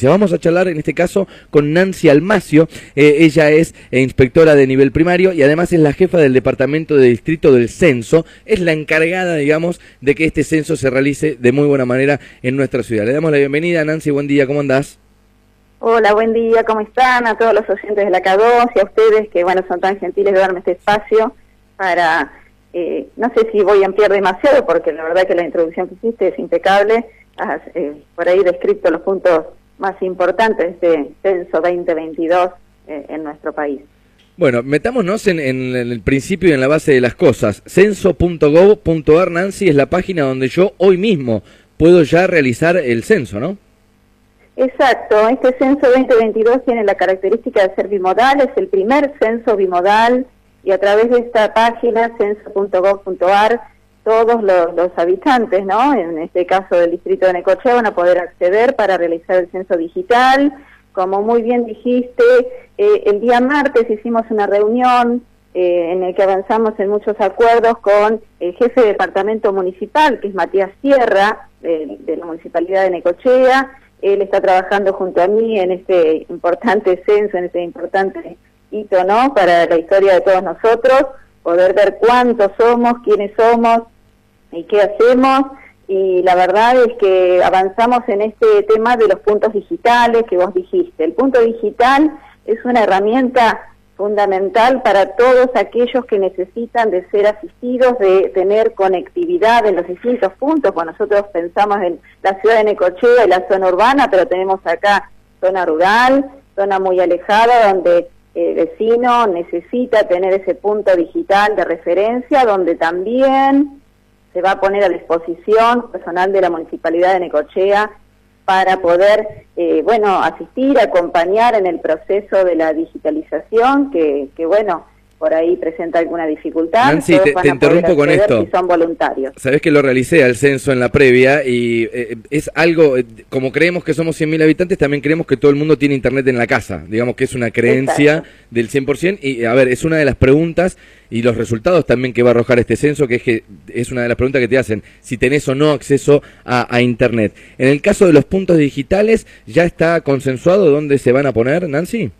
Vamos a charlar en este caso con Nancy Almacio, eh, ella es eh, inspectora de nivel primario y además es la jefa del departamento de distrito del censo, es la encargada, digamos, de que este censo se realice de muy buena manera en nuestra ciudad. Le damos la bienvenida, Nancy, buen día, ¿cómo andás? Hola, buen día, ¿cómo están? A todos los oyentes de la K2 y a ustedes que, bueno, son tan gentiles de darme este espacio para, eh, no sé si voy a ampliar demasiado porque la verdad que la introducción que hiciste es impecable, has por ahí descrito los puntos más importante este censo 2022 eh, en nuestro país. Bueno, metámonos en, el principio y en la base de las cosas. Censo.gov.ar, Nancy, es la página donde yo hoy mismo puedo ya realizar el censo, ¿no? Exacto, este censo 2022 tiene la característica de ser bimodal, es el primer censo bimodal y a través de esta página, censo.gov.ar, todos los, habitantes, ¿no? En este caso del distrito de Necochea van a poder acceder para realizar el censo digital. Como muy bien dijiste, eh, el día martes hicimos una reunión eh, en el que avanzamos en muchos acuerdos con el jefe de departamento municipal, que es Matías Sierra, de, la municipalidad de Necochea. Él está trabajando junto a mí en este importante censo, en este importante hito, ¿no? Para la historia de todos nosotros, poder ver cuántos somos, quiénes somos, y qué hacemos. Y la verdad es que avanzamos en este tema de los puntos digitales que vos dijiste. El punto digital es una herramienta fundamental para todos aquellos que necesitan de ser asistidos, de tener conectividad en los distintos puntos. Cuando nosotros pensamos en la ciudad de Necochea y la zona urbana, pero tenemos acá zona rural, zona muy alejada, donde el vecino necesita tener ese punto digital de referencia, donde también se va a poner a disposición personal de la Municipalidad de Necochea para poder, eh, bueno, asistir, acompañar en el proceso de la digitalización, que, que bueno, por ahí presenta alguna dificultad. Nancy, te, interrumpo con esto. Si son voluntarios. Sabes que lo realicé al censo en la previa y eh, es algo, eh, como creemos que somos 100.000 habitantes, también creemos que todo el mundo tiene internet en la casa. Digamos que es una creencia del 100%. Y a ver, es una de las preguntas y los resultados también que va a arrojar este censo, que es que es una de las preguntas que te hacen, si tenés o no acceso a, a internet. En el caso de los puntos digitales, ¿ya está consensuado dónde se van a poner, Nancy?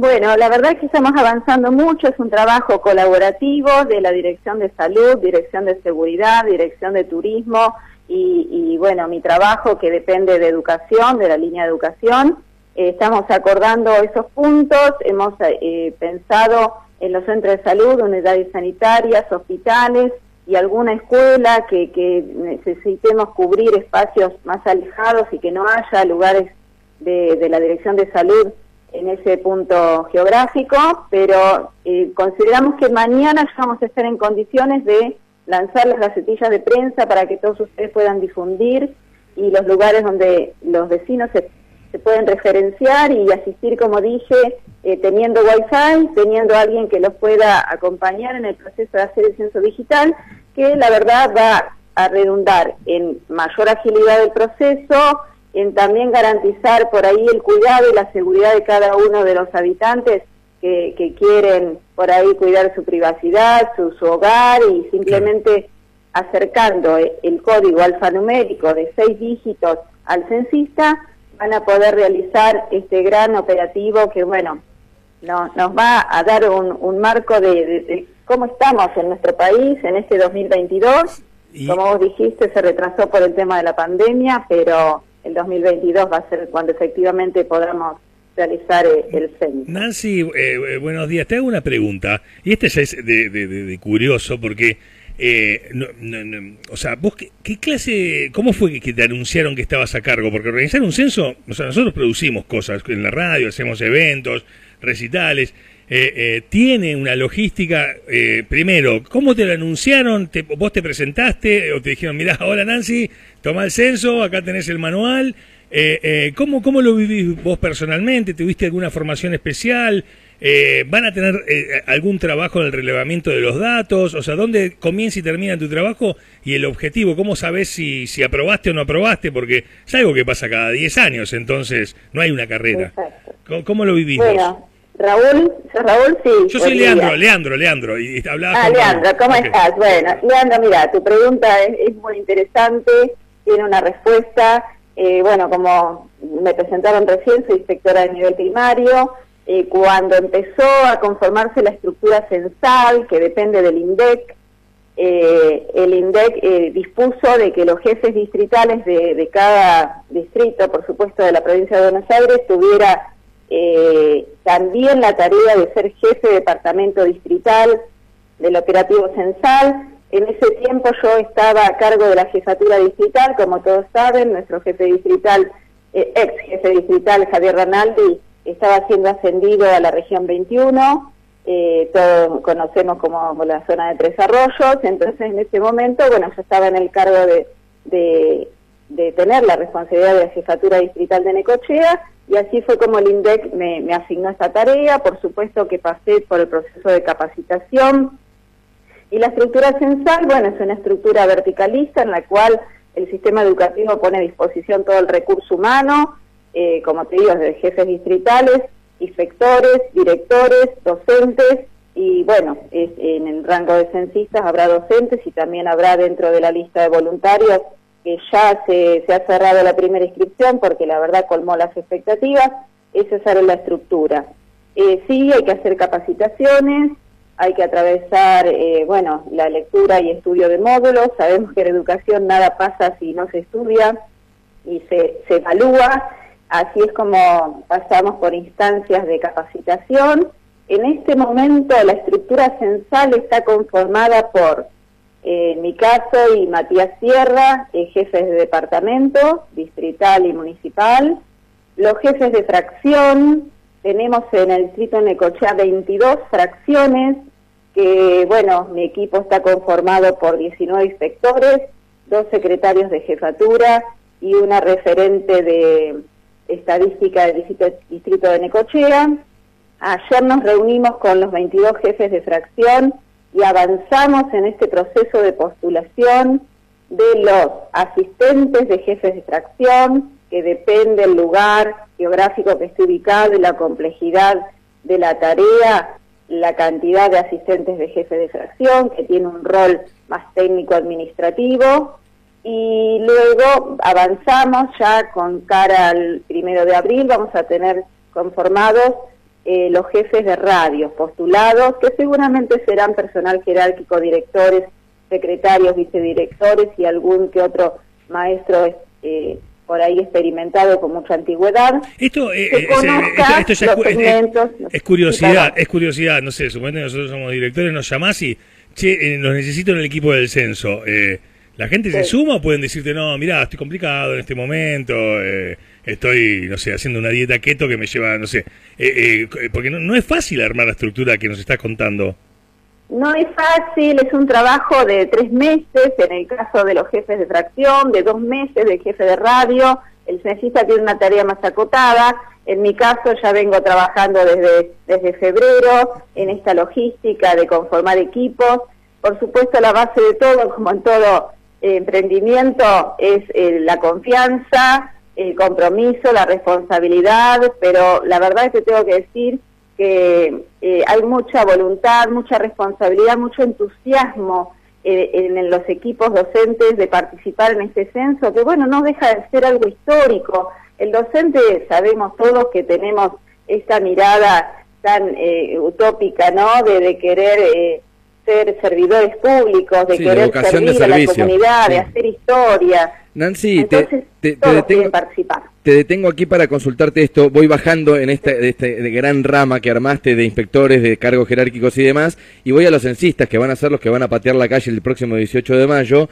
Bueno, la verdad es que estamos avanzando mucho, es un trabajo colaborativo de la Dirección de Salud, Dirección de Seguridad, Dirección de Turismo y, bueno, mi trabajo que depende de educación, de la línea de educación. Eh, estamos acordando esos puntos, hemos eh, pensado en los centros de salud, unidades sanitarias, hospitales y alguna escuela que, que necesitemos cubrir espacios más alejados y que no haya lugares de, de la Dirección de Salud en ese punto geográfico, pero eh, consideramos que mañana ya vamos a estar en condiciones de lanzar las gacetillas de prensa para que todos ustedes puedan difundir y los lugares donde los vecinos se, pueden referenciar y asistir, como dije, eh, teniendo wifi, teniendo alguien que los pueda acompañar en el proceso de hacer el censo digital, que la verdad va a redundar en mayor agilidad del proceso, en también garantizar por ahí el cuidado y la seguridad de cada uno de los habitantes que, quieren por ahí cuidar su privacidad, su, hogar y simplemente acercando el código alfanumérico de seis dígitos al censista, van a poder realizar este gran operativo que, bueno, no, nos va a dar un, marco de, cómo estamos en nuestro país en este 2022. Como vos dijiste, se retrasó por el tema de la pandemia, pero el 2022 va a ser cuando efectivamente podamos realizar eh, el censo. Nancy, eh, eh, buenos días. Te hago una pregunta, y este ya es de, curioso, porque, o sea, vos, qué, clase, cómo fue que te anunciaron que estabas a cargo? Porque organizar un censo, o sea, nosotros producimos cosas en la radio, hacemos eventos, recitales, eh, eh, tiene una logística, eh, primero, ¿cómo te lo anunciaron? ¿Vos te presentaste o te dijeron, mirá, hola Nancy, toma el censo, acá tenés el manual? ¿cómo, ¿Cómo lo vivís vos personalmente? ¿Tuviste alguna formación especial? ¿Van a tener algún trabajo en el relevamiento de los datos? O sea, ¿dónde comienza y termina tu trabajo? Y el objetivo, ¿cómo sabes si, si aprobaste o no aprobaste? Porque es algo que pasa cada 10 años, entonces no hay una carrera. ¿Cómo, lo vivís vos? Raúl, Raúl? Sí. Yo soy Leandro, Leandro, Leandro, y Ah, Leandro, ¿cómo estás? Bueno, Leandro, mira, tu pregunta es, muy interesante, tiene una respuesta. Eh, bueno, como me presentaron recién, soy inspectora de nivel primario, eh, cuando empezó a conformarse la estructura censal, que depende del INDEC, eh, el INDEC eh, dispuso de que los jefes distritales de, de, cada distrito, por supuesto de la provincia de Buenos Aires, tuviera también la tarea de ser jefe de departamento distrital del operativo censal. En ese tiempo yo estaba a cargo de la jefatura distrital, como todos saben, nuestro jefe distrital, ex jefe distrital Javier Ranaldi, estaba siendo ascendido a la región 21, eh, todos conocemos como la zona de Tres Arroyos, entonces en ese momento, bueno, yo estaba en el cargo de, de, tener la responsabilidad de la jefatura distrital de Necochea, y así fue como el INDEC me, asignó esta tarea, por supuesto que pasé por el proceso de capacitación, y la estructura censal, bueno, es una estructura verticalista en la cual el sistema educativo pone a disposición todo el recurso humano, eh, como te digo, de jefes distritales, inspectores, directores, docentes, y bueno, en el rango de censistas habrá docentes y también habrá dentro de la lista de voluntarios que ya se, ha cerrado la primera inscripción porque la verdad colmó las expectativas, es la estructura. Eh, sí, hay que hacer capacitaciones, hay que atravesar, eh, bueno, la lectura y estudio de módulos, sabemos que en educación nada pasa si no se estudia y se, se evalúa, Así es como pasamos por instancias de capacitación. En este momento la estructura censal está conformada por, eh, en mi caso, y Matías Sierra, eh, jefes de departamento, distrital y municipal. Los jefes de fracción, tenemos en el distrito Necochea 22 fracciones, que bueno, mi equipo está conformado por 19 inspectores, dos secretarios de jefatura y una referente de estadística del distrito, de Necochea. Ayer nos reunimos con los 22 jefes de fracción y avanzamos en este proceso de postulación de los asistentes de jefes de fracción, que depende del lugar geográfico que esté ubicado y la complejidad de la tarea, la cantidad de asistentes de jefes de fracción, que tiene un rol más técnico administrativo, y luego avanzamos ya con cara al primero de abril, vamos a tener conformados eh, los jefes de radio postulados, que seguramente serán personal jerárquico, directores, secretarios, vicedirectores y algún que otro maestro eh, por ahí experimentado con mucha antigüedad. Esto, eh, eh esto, es, es, curiosidad, es curiosidad, no sé, suponete nosotros somos directores, nos llamás y, che, los necesito en el equipo del censo. Eh, ¿La gente se suma o pueden decirte, no, mira, estoy complicado en este momento, eh, estoy, no sé, haciendo una dieta keto que me lleva, no sé, eh, eh, porque no, es fácil armar la estructura que nos estás contando. No es fácil, es un trabajo de tres meses, en el caso de los jefes de fracción, de dos meses de jefe de radio, el censista tiene una tarea más acotada, en mi caso ya vengo trabajando desde, desde febrero en esta logística de conformar equipos, por supuesto la base de todo, como en todo emprendimiento es eh, la confianza, el compromiso, la responsabilidad, pero la verdad es que tengo que decir que eh, hay mucha voluntad, mucha responsabilidad, mucho entusiasmo eh, en, los equipos docentes de participar en este censo, que bueno, no deja de ser algo histórico. El docente sabemos todos que tenemos esta mirada tan utópica, ¿no? De, de querer ser servidores públicos, de querer servir a la comunidad, de hacer historia. Nancy, te, detengo, te detengo aquí para consultarte esto. Voy bajando en este, este gran rama que armaste de inspectores, de cargos jerárquicos y demás, y voy a los censistas, que van a ser los que van a patear la calle el próximo 18 de mayo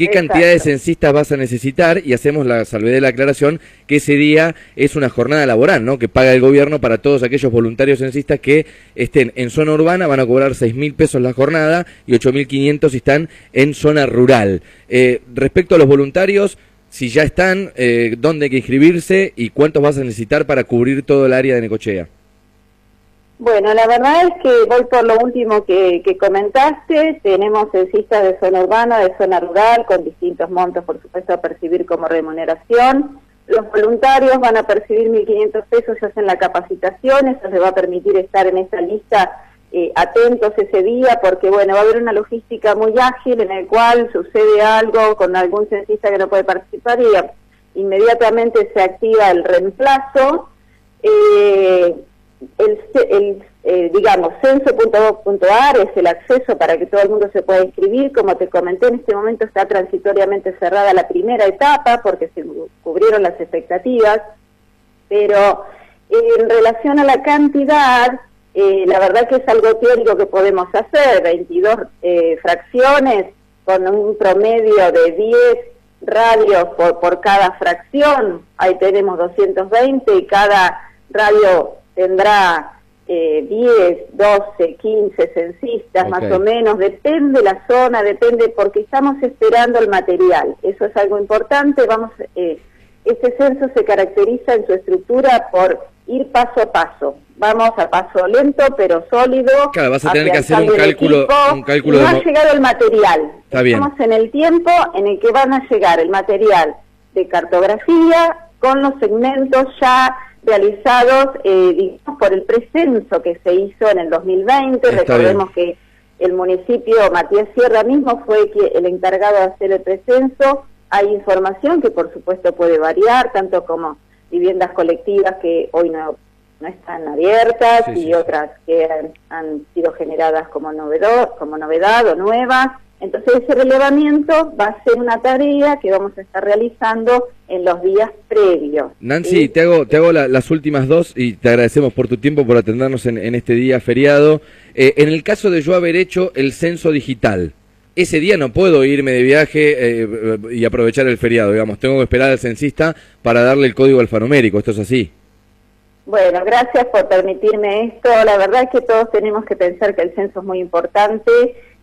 qué cantidad de censistas vas a necesitar y hacemos la salvedad de la aclaración que ese día es una jornada laboral, ¿no? Que paga el gobierno para todos aquellos voluntarios censistas que estén en zona urbana, van a cobrar seis mil pesos la jornada y ocho mil quinientos si están en zona rural. Eh, respecto a los voluntarios, si ya están, eh, dónde hay que inscribirse y cuántos vas a necesitar para cubrir todo el área de Necochea. Bueno, la verdad es que voy por lo último que, comentaste. Tenemos censistas de zona urbana, de zona rural, con distintos montos, por supuesto, a percibir como remuneración. Los voluntarios van a percibir 1.500 pesos, se hacen la capacitación, eso les va a permitir estar en esa lista eh, atentos ese día, porque bueno, va a haber una logística muy ágil en el cual sucede algo con algún censista que no puede participar y inmediatamente se activa el reemplazo. Eh, el, eh, digamos, censo.gov.ar es el acceso para que todo el mundo se pueda inscribir. Como te comenté, en este momento está transitoriamente cerrada la primera etapa porque se cubrieron las expectativas, pero en relación a la cantidad, eh, la verdad que es algo teórico que podemos hacer, 22 eh, fracciones con un promedio de 10 radios por, por cada fracción, ahí tenemos 220 y cada radio tendrá eh, 10, 12, 15 censistas más o menos, depende la zona, depende porque estamos esperando el material, eso es algo importante, vamos, eh, este censo se caracteriza en su estructura por ir paso a paso, vamos a paso lento pero sólido. Claro, vas a tener que hacer un cálculo, un cálculo no ha llegado el material, estamos en el tiempo en el que van a llegar el material de cartografía con los segmentos ya realizados, eh, digamos, por el precenso que se hizo en el 2020. Recordemos que el municipio Matías Sierra mismo fue el encargado de hacer el precenso. Hay información que por supuesto puede variar, tanto como viviendas colectivas que hoy no, no están abiertas y otras que han, han, sido generadas como novedad, como novedad o nuevas. Entonces ese relevamiento va a ser una tarea que vamos a estar realizando en los días previos. Nancy, te hago, te hago las últimas dos y te agradecemos por tu tiempo, por atendernos en, este día feriado. Eh, en el caso de yo haber hecho el censo digital, ese día no puedo irme de viaje eh, y aprovechar el feriado, digamos, tengo que esperar al censista para darle el código alfanumérico, ¿esto es así? Bueno, gracias por permitirme esto. La verdad es que todos tenemos que pensar que el censo es muy importante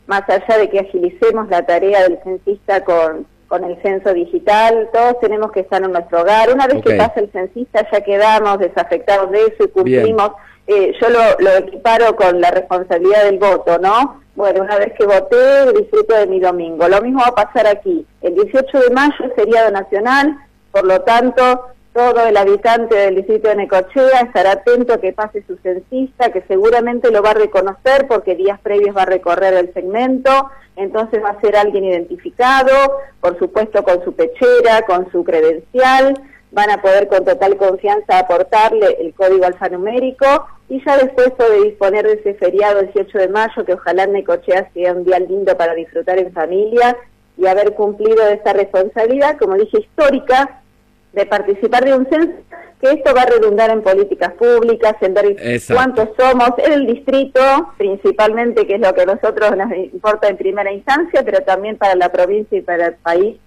más allá de que agilicemos la tarea del censista con, con el censo digital, todos tenemos que estar en nuestro hogar. Una vez que pasa el censista ya quedamos desafectados de eso y cumplimos. Eh, yo lo, lo equiparo con la responsabilidad del voto, ¿no? Bueno, una vez que voté, disfruto de mi domingo. Lo mismo va a pasar aquí. El 18 de mayo es feriado nacional, por lo tanto, todo el habitante del distrito de Necochea estará atento a que pase su censista, que seguramente lo va a reconocer porque días previos va a recorrer el segmento, entonces va a ser alguien identificado, por supuesto con su pechera, con su credencial, van a poder con total confianza aportarle el código alfanumérico. Y ya después de disponer de ese feriado 18 de mayo, que ojalá Necochea sea un día lindo para disfrutar en familia y haber cumplido esa responsabilidad, como dije, histórica, de participar de un censo, que esto va a redundar en políticas públicas, en ver cuántos somos en el distrito, principalmente, que es lo que a nosotros nos importa en primera instancia, pero también para la provincia y para el país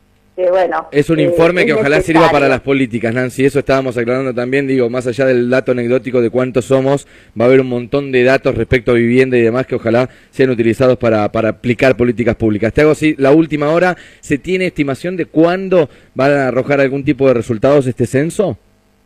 bueno. Es un informe eh, que ojalá sirva para las políticas, Nancy. Eso estábamos aclarando también. Digo, más allá del dato anecdótico de cuántos somos, va a haber un montón de datos respecto a vivienda y demás que ojalá sean utilizados para, para aplicar políticas públicas. Te hago así, la última hora, ¿se tiene estimación de cuándo van a arrojar algún tipo de resultados este censo?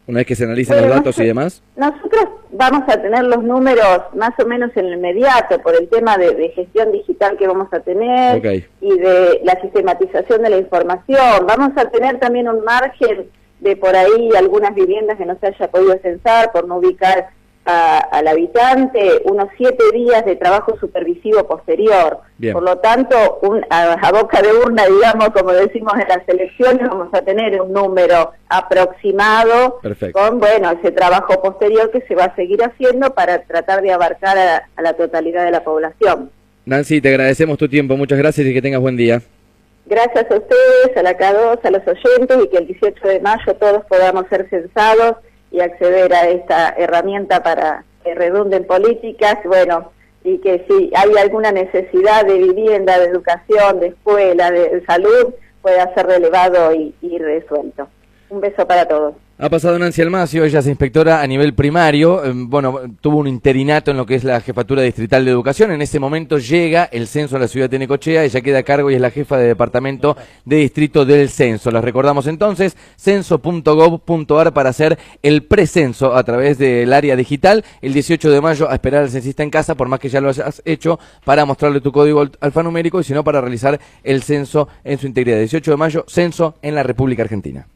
Una vez que se analicen los datos y demás. Nosotros vamos a tener los números más o menos en el inmediato por el tema de, gestión digital que vamos a tener y de la sistematización de la información. Vamos a tener también un margen de por ahí algunas viviendas que no se haya podido censar por no ubicar al habitante unos siete días de trabajo supervisivo posterior. Por lo tanto, un, a, boca de urna, digamos, como decimos en las elecciones, vamos a tener un número aproximado con, bueno, ese trabajo posterior que se va a seguir haciendo para tratar de abarcar a, a la totalidad de la población. Nancy, te agradecemos tu tiempo, muchas gracias y que tengas buen día. Gracias a ustedes, a la K2, a los oyentes y que el 18 de mayo todos podamos ser censados y acceder a esta herramienta para que redunden políticas, bueno, y que si hay alguna necesidad de vivienda, de educación, de escuela, de, salud, pueda ser relevado y, y resuelto. Un beso para todos. Ha pasado Nancy Almacio, ella es inspectora a nivel primario, em, bueno, tuvo un interinato en lo que es la jefatura distrital de educación, en ese momento llega el censo a la ciudad de Necochea, ella queda a cargo y es la jefa de departamento de distrito del censo. Les recordamos entonces, censo.gov.ar para hacer el precenso a través del área digital, el 18 de mayo a esperar al censista en casa, por más que ya lo hayas hecho, para mostrarle tu código alfanumérico y si no para realizar el censo en su integridad. 18 de mayo, censo en la República Argentina.